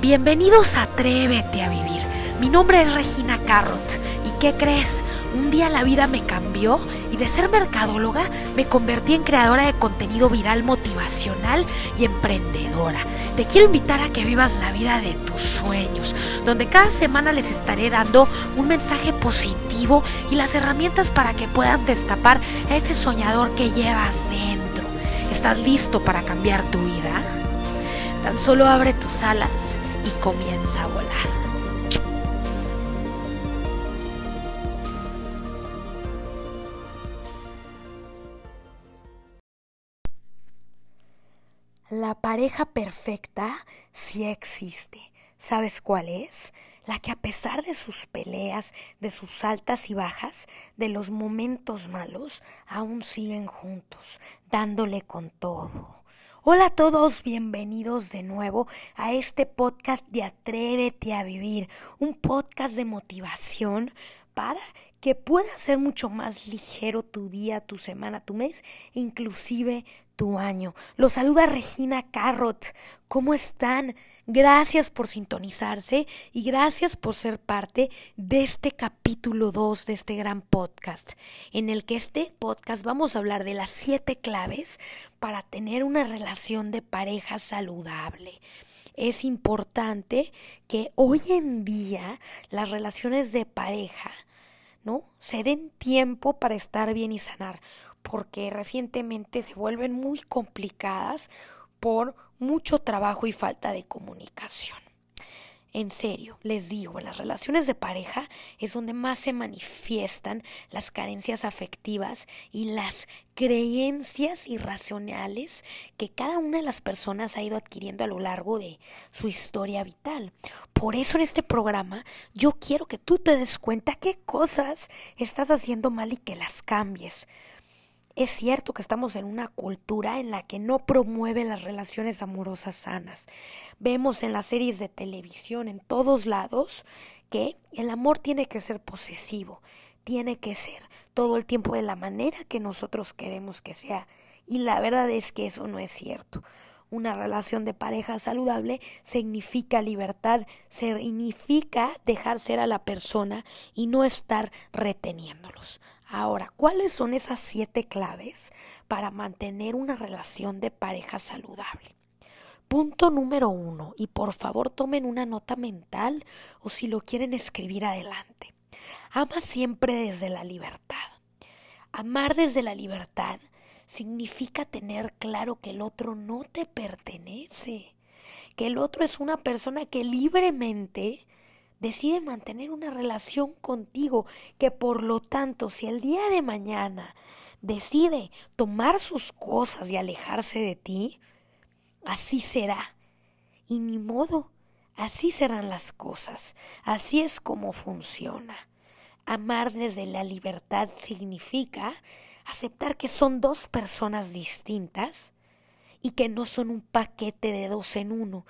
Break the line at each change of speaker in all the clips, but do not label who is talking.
Bienvenidos a Atrévete a Vivir. Mi nombre es Regina Carrot. ¿Y qué crees? Un día la vida me cambió y de ser mercadóloga me convertí en creadora de contenido viral motivacional y emprendedora. Te quiero invitar a que vivas la vida de tus sueños, donde cada semana les estaré dando un mensaje positivo y las herramientas para que puedan destapar a ese soñador que llevas dentro. ¿Estás listo para cambiar tu vida? Tan solo abre tus alas y comienza a volar. La pareja perfecta sí existe. ¿Sabes cuál es? La que a pesar de sus peleas, de sus altas y bajas, de los momentos malos, aún siguen juntos, dándole con todo. Hola a todos, bienvenidos de nuevo a este podcast de Atrévete a Vivir, un podcast de motivación para que pueda ser mucho más ligero tu día, tu semana, tu mes, inclusive tu año. Los saluda Regina Carrot. ¿Cómo están? Gracias por sintonizarse y gracias por ser parte de este capítulo 2 de este gran podcast, en el que este podcast vamos a hablar de las siete claves para tener una relación de pareja saludable. Es importante que hoy en día las relaciones de pareja, ¿no? Se den tiempo para estar bien y sanar, porque recientemente se vuelven muy complicadas por mucho trabajo y falta de comunicación. En serio, les digo, en las relaciones de pareja es donde más se manifiestan las carencias afectivas y las creencias irracionales que cada una de las personas ha ido adquiriendo a lo largo de su historia vital. Por eso en este programa yo quiero que tú te des cuenta qué cosas estás haciendo mal y que las cambies. Es cierto que estamos en una cultura en la que no promueve las relaciones amorosas sanas. Vemos en las series de televisión, en todos lados, que el amor tiene que ser posesivo, tiene que ser todo el tiempo de la manera que nosotros queremos que sea. Y la verdad es que eso no es cierto. Una relación de pareja saludable significa libertad, significa dejar ser a la persona y no estar reteniéndolos. Ahora, ¿cuáles son esas siete claves para mantener una relación de pareja saludable? Punto número uno, y por favor tomen una nota mental o si lo quieren escribir adelante. Ama siempre desde la libertad. Amar desde la libertad significa tener claro que el otro no te pertenece, que el otro es una persona que libremente decide mantener una relación contigo, que por lo tanto, si el día de mañana decide tomar sus cosas y alejarse de ti, así será. Y ni modo, así serán las cosas, así es como funciona. Amar desde la libertad significa aceptar que son dos personas distintas y que no son un paquete de dos en uno.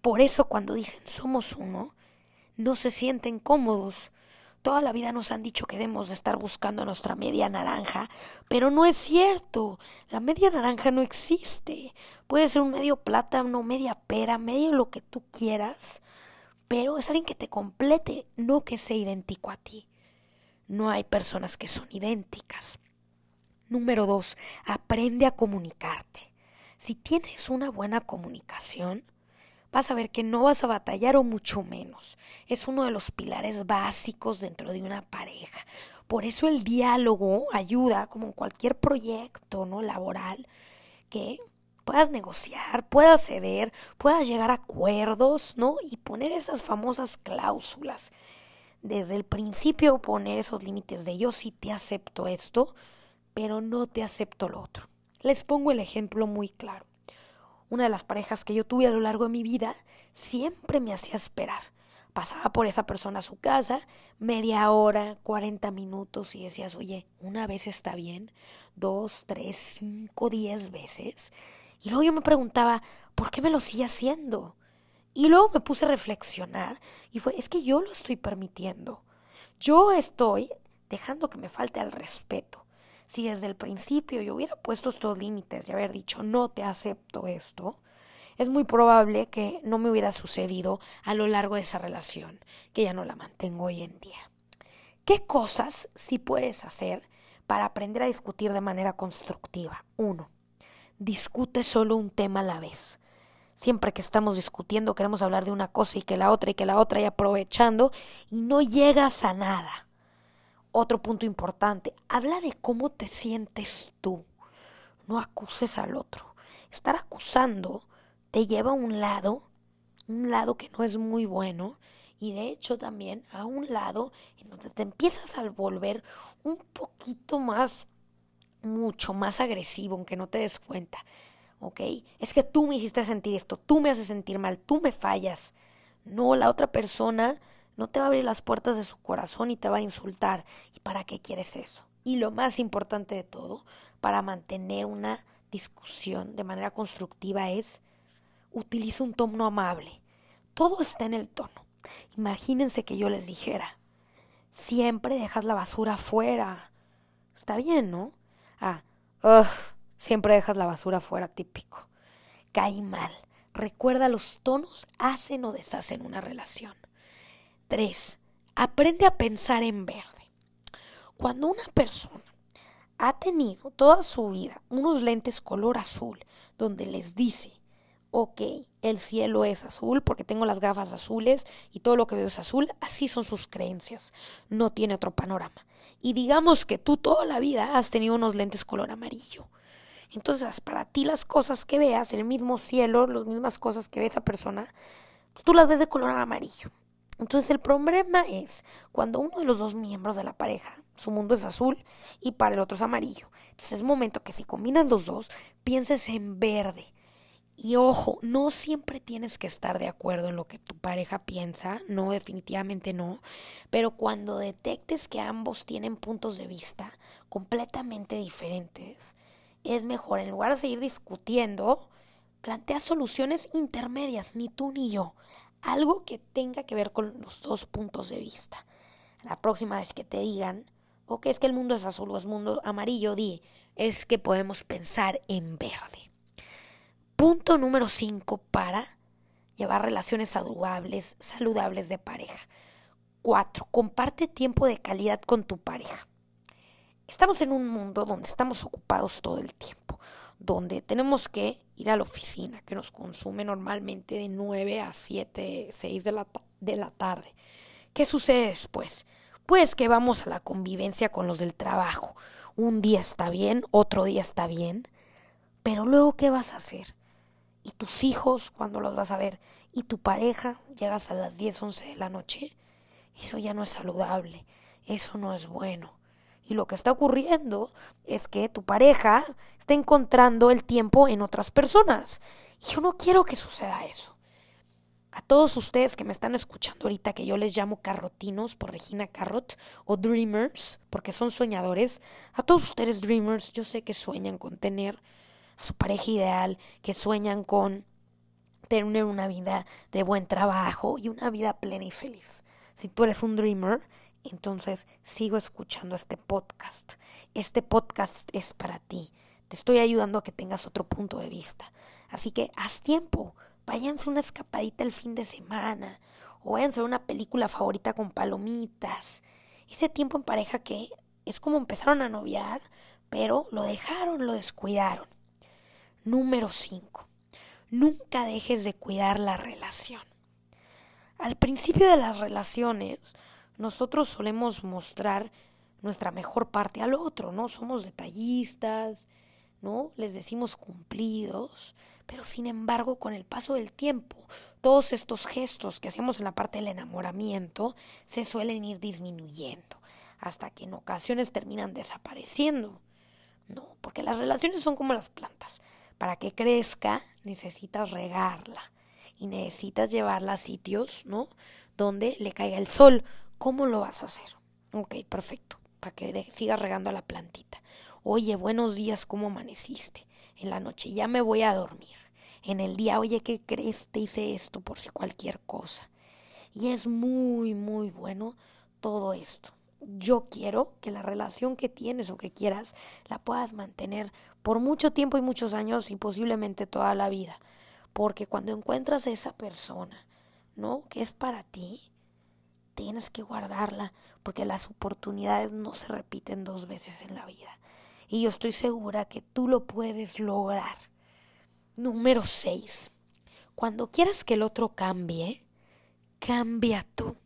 Por eso cuando dicen somos uno, no se sienten cómodos. Toda la vida nos han dicho que debemos de estar buscando nuestra media naranja, pero no es cierto. La media naranja no existe. Puede ser un medio plátano, media pera, medio lo que tú quieras, pero es alguien que te complete, no que sea idéntico a ti. No hay personas que son idénticas. Número dos, aprende a comunicarte. Si tienes una buena comunicación, vas a ver que no vas a batallar o mucho menos. Es uno de los pilares básicos dentro de una pareja. Por eso el diálogo ayuda, como en cualquier proyecto no laboral, que puedas negociar, puedas ceder, puedas llegar a acuerdos, ¿no? Y poner esas famosas cláusulas. Desde el principio poner esos límites de yo sí te acepto esto, pero no te acepto lo otro. Les pongo el ejemplo muy claro una de las parejas que yo tuve a lo largo de mi vida, siempre me hacía esperar. Pasaba por esa persona a su casa, media hora, cuarenta minutos, y decías, oye, una vez está bien, dos, tres, cinco, diez veces. Y luego yo me preguntaba, ¿por qué me lo sigue haciendo? Y luego me puse a reflexionar y fue, es que yo lo estoy permitiendo. Yo estoy dejando que me falte el respeto si desde el principio yo hubiera puesto estos límites y haber dicho no te acepto esto, es muy probable que no me hubiera sucedido a lo largo de esa relación, que ya no la mantengo hoy en día. ¿Qué cosas sí puedes hacer para aprender a discutir de manera constructiva? Uno, discute solo un tema a la vez. Siempre que estamos discutiendo queremos hablar de una cosa y que la otra y que la otra y aprovechando y no llegas a nada. Otro punto importante, habla de cómo te sientes tú. No acuses al otro. Estar acusando te lleva a un lado, un lado que no es muy bueno y de hecho también a un lado en donde te empiezas a volver un poquito más, mucho más agresivo, aunque no te des cuenta. ¿Ok? Es que tú me hiciste sentir esto, tú me haces sentir mal, tú me fallas. No, la otra persona no te va a abrir las puertas de su corazón y te va a insultar. ¿Y para qué quieres eso? Y lo más importante de todo, para mantener una discusión de manera constructiva es utiliza un tono amable. Todo está en el tono. Imagínense que yo les dijera, siempre dejas la basura afuera. Está bien, ¿no? Ah, siempre dejas la basura afuera, típico. Cae mal. Recuerda los tonos hacen o deshacen una relación. 3. Aprende a pensar en verde. Cuando una persona ha tenido toda su vida unos lentes color azul, donde les dice, ok, el cielo es azul porque tengo las gafas azules y todo lo que veo es azul, así son sus creencias, no tiene otro panorama. Y digamos que tú toda la vida has tenido unos lentes color amarillo. Entonces, para ti las cosas que veas, el mismo cielo, las mismas cosas que ve esa persona, pues tú las ves de color amarillo. Entonces el problema es cuando uno de los dos miembros de la pareja, su mundo es azul y para el otro es amarillo. Entonces es momento que si combinas los dos, pienses en verde. Y ojo, no siempre tienes que estar de acuerdo en lo que tu pareja piensa, no, definitivamente no, pero cuando detectes que ambos tienen puntos de vista completamente diferentes, es mejor, en lugar de seguir discutiendo, plantea soluciones intermedias, ni tú ni yo algo que tenga que ver con los dos puntos de vista. La próxima vez que te digan, o que es que el mundo es azul o es mundo amarillo, di, es que podemos pensar en verde. Punto número 5 para llevar relaciones saludables, saludables de pareja. 4. Comparte tiempo de calidad con tu pareja. Estamos en un mundo donde estamos ocupados todo el tiempo donde tenemos que ir a la oficina, que nos consume normalmente de 9 a 7, 6 de la, de la tarde. ¿Qué sucede después? Pues que vamos a la convivencia con los del trabajo. Un día está bien, otro día está bien, pero luego ¿qué vas a hacer? ¿Y tus hijos cuando los vas a ver? ¿Y tu pareja? Llegas a las 10, 11 de la noche. Eso ya no es saludable, eso no es bueno. Y lo que está ocurriendo es que tu pareja está encontrando el tiempo en otras personas. Y yo no quiero que suceda eso. A todos ustedes que me están escuchando ahorita, que yo les llamo carrotinos por Regina Carrot o dreamers, porque son soñadores, a todos ustedes dreamers, yo sé que sueñan con tener a su pareja ideal, que sueñan con tener una vida de buen trabajo y una vida plena y feliz. Si tú eres un dreamer, entonces sigo escuchando este podcast. Este podcast es para ti. Te estoy ayudando a que tengas otro punto de vista. Así que haz tiempo. Váyanse una escapadita el fin de semana. O váyanse a una película favorita con palomitas. Ese tiempo en pareja que es como empezaron a noviar, pero lo dejaron, lo descuidaron. Número 5. Nunca dejes de cuidar la relación. Al principio de las relaciones, nosotros solemos mostrar nuestra mejor parte al otro, ¿no? Somos detallistas, ¿no? Les decimos cumplidos, pero sin embargo, con el paso del tiempo, todos estos gestos que hacemos en la parte del enamoramiento se suelen ir disminuyendo, hasta que en ocasiones terminan desapareciendo. No, porque las relaciones son como las plantas. Para que crezca, necesitas regarla y necesitas llevarla a sitios, ¿no? Donde le caiga el sol, ¿Cómo lo vas a hacer? Ok, perfecto, para que sigas regando la plantita. Oye, buenos días, ¿cómo amaneciste? En la noche ya me voy a dormir. En el día, oye, ¿qué crees? Te hice esto por si cualquier cosa. Y es muy, muy bueno todo esto. Yo quiero que la relación que tienes o que quieras la puedas mantener por mucho tiempo y muchos años y posiblemente toda la vida. Porque cuando encuentras a esa persona, ¿no? Que es para ti, tienes que guardarla porque las oportunidades no se repiten dos veces en la vida. Y yo estoy segura que tú lo puedes lograr. Número 6. Cuando quieras que el otro cambie, cambia tú.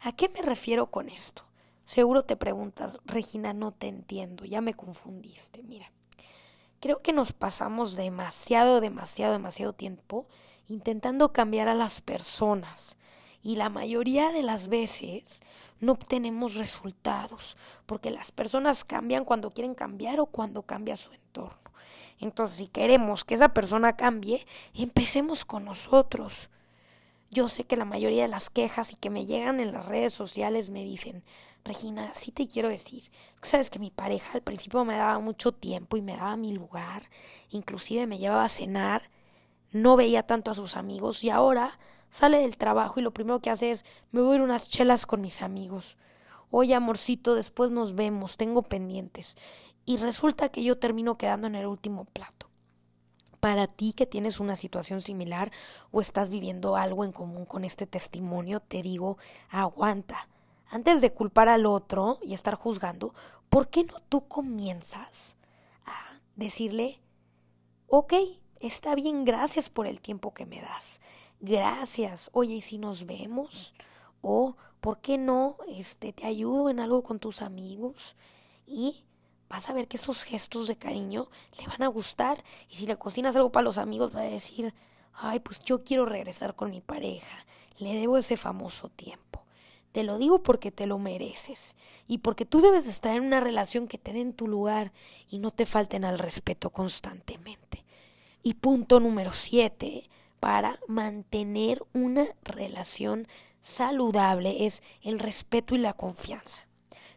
¿A qué me refiero con esto? Seguro te preguntas, Regina, no te entiendo, ya me confundiste. Mira, creo que nos pasamos demasiado, demasiado, demasiado tiempo intentando cambiar a las personas y la mayoría de las veces no obtenemos resultados porque las personas cambian cuando quieren cambiar o cuando cambia su entorno. Entonces, si queremos que esa persona cambie, empecemos con nosotros. Yo sé que la mayoría de las quejas y que me llegan en las redes sociales me dicen, Regina, sí te quiero decir, sabes que mi pareja al principio me daba mucho tiempo y me daba mi lugar, inclusive me llevaba a cenar, no veía tanto a sus amigos y ahora sale del trabajo y lo primero que hace es me voy a ir unas chelas con mis amigos. Oye, amorcito, después nos vemos, tengo pendientes. Y resulta que yo termino quedando en el último plato. Para ti que tienes una situación similar o estás viviendo algo en común con este testimonio, te digo, aguanta. Antes de culpar al otro y estar juzgando, ¿por qué no tú comienzas a decirle, ok, está bien, gracias por el tiempo que me das gracias, oye, ¿y si nos vemos? O, ¿por qué no? Este, te ayudo en algo con tus amigos y vas a ver que esos gestos de cariño le van a gustar. Y si le cocinas algo para los amigos, va a decir, ay, pues yo quiero regresar con mi pareja, le debo ese famoso tiempo. Te lo digo porque te lo mereces y porque tú debes estar en una relación que te den tu lugar y no te falten al respeto constantemente. Y punto número siete, para mantener una relación saludable es el respeto y la confianza.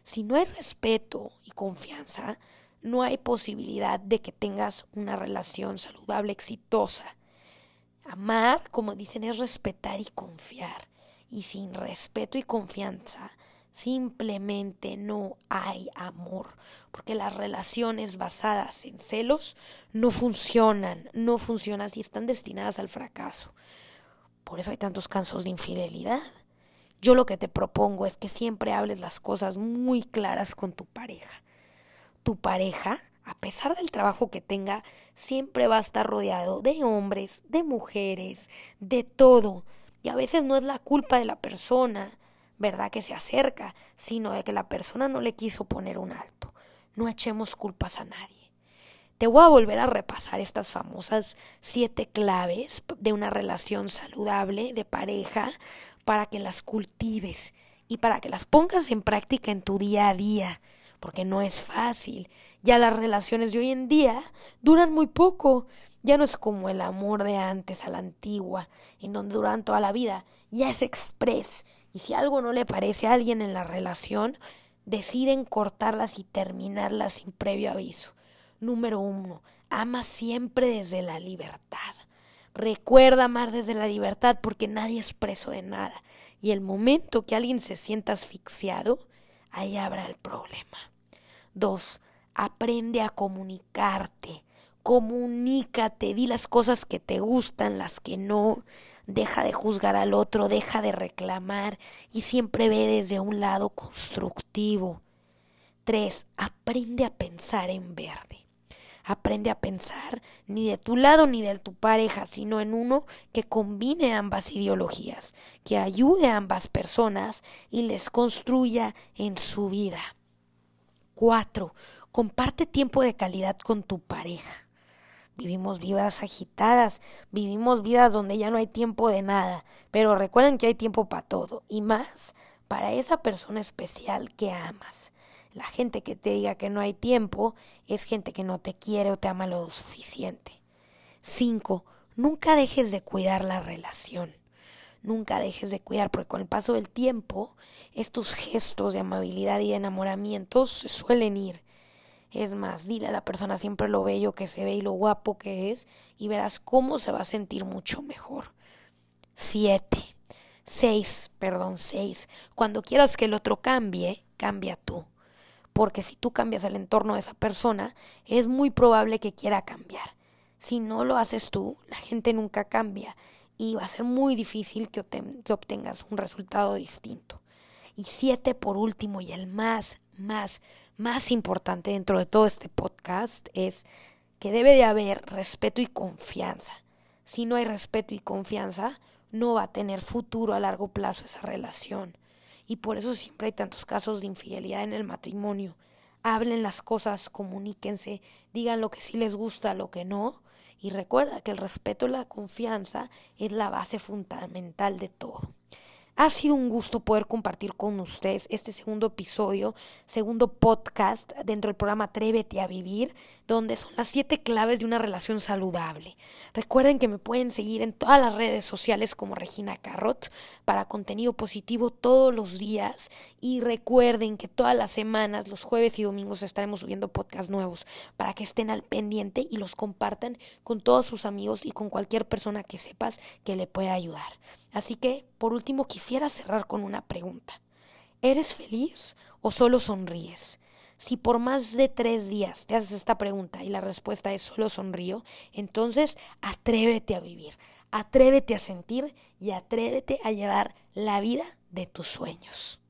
Si no hay respeto y confianza, no hay posibilidad de que tengas una relación saludable, exitosa. Amar, como dicen, es respetar y confiar. Y sin respeto y confianza, Simplemente no hay amor, porque las relaciones basadas en celos no funcionan, no funcionan y están destinadas al fracaso. Por eso hay tantos casos de infidelidad. Yo lo que te propongo es que siempre hables las cosas muy claras con tu pareja. Tu pareja, a pesar del trabajo que tenga, siempre va a estar rodeado de hombres, de mujeres, de todo. Y a veces no es la culpa de la persona, ¿verdad? Que se acerca, sino de que la persona no le quiso poner un alto. No echemos culpas a nadie. Te voy a volver a repasar estas famosas siete claves de una relación saludable de pareja para que las cultives y para que las pongas en práctica en tu día a día, porque no es fácil. Ya las relaciones de hoy en día duran muy poco. Ya no es como el amor de antes a la antigua, en donde duran toda la vida. Ya es express y si algo no le parece a alguien en la relación, deciden cortarlas y terminarlas sin previo aviso. Número uno, ama siempre desde la libertad. Recuerda amar desde la libertad porque nadie es preso de nada. Y el momento que alguien se sienta asfixiado, ahí habrá el problema. Dos, aprende a comunicarte. Comunícate, di las cosas que te gustan, las que no deja de juzgar al otro, deja de reclamar y siempre ve desde un lado constructivo. 3. Aprende a pensar en verde. Aprende a pensar ni de tu lado ni de tu pareja, sino en uno que combine ambas ideologías, que ayude a ambas personas y les construya en su vida. 4. Comparte tiempo de calidad con tu pareja. Vivimos vidas agitadas, vivimos vidas donde ya no hay tiempo de nada, pero recuerden que hay tiempo para todo y más para esa persona especial que amas. La gente que te diga que no hay tiempo es gente que no te quiere o te ama lo suficiente. 5. Nunca dejes de cuidar la relación. Nunca dejes de cuidar, porque con el paso del tiempo, estos gestos de amabilidad y de enamoramiento se suelen ir es más, dile a la persona siempre lo bello que se ve y lo guapo que es y verás cómo se va a sentir mucho mejor. Siete. Seis, perdón, seis. Cuando quieras que el otro cambie, cambia tú. Porque si tú cambias el entorno de esa persona, es muy probable que quiera cambiar. Si no lo haces tú, la gente nunca cambia y va a ser muy difícil que, que obtengas un resultado distinto. Y siete, por último, y el más, más, más importante dentro de todo este podcast es que debe de haber respeto y confianza. Si no hay respeto y confianza, no va a tener futuro a largo plazo esa relación. Y por eso siempre hay tantos casos de infidelidad en el matrimonio. Hablen las cosas, comuníquense, digan lo que sí les gusta, lo que no. Y recuerda que el respeto y la confianza es la base fundamental de todo. Ha sido un gusto poder compartir con ustedes este segundo episodio, segundo podcast dentro del programa Atrévete a Vivir, donde son las siete claves de una relación saludable. Recuerden que me pueden seguir en todas las redes sociales como Regina Carrot para contenido positivo todos los días y recuerden que todas las semanas, los jueves y domingos estaremos subiendo podcasts nuevos para que estén al pendiente y los compartan con todos sus amigos y con cualquier persona que sepas que le pueda ayudar. Así que, por último, quisiera cerrar con una pregunta. ¿Eres feliz o solo sonríes? Si por más de tres días te haces esta pregunta y la respuesta es solo sonrío, entonces atrévete a vivir, atrévete a sentir y atrévete a llevar la vida de tus sueños.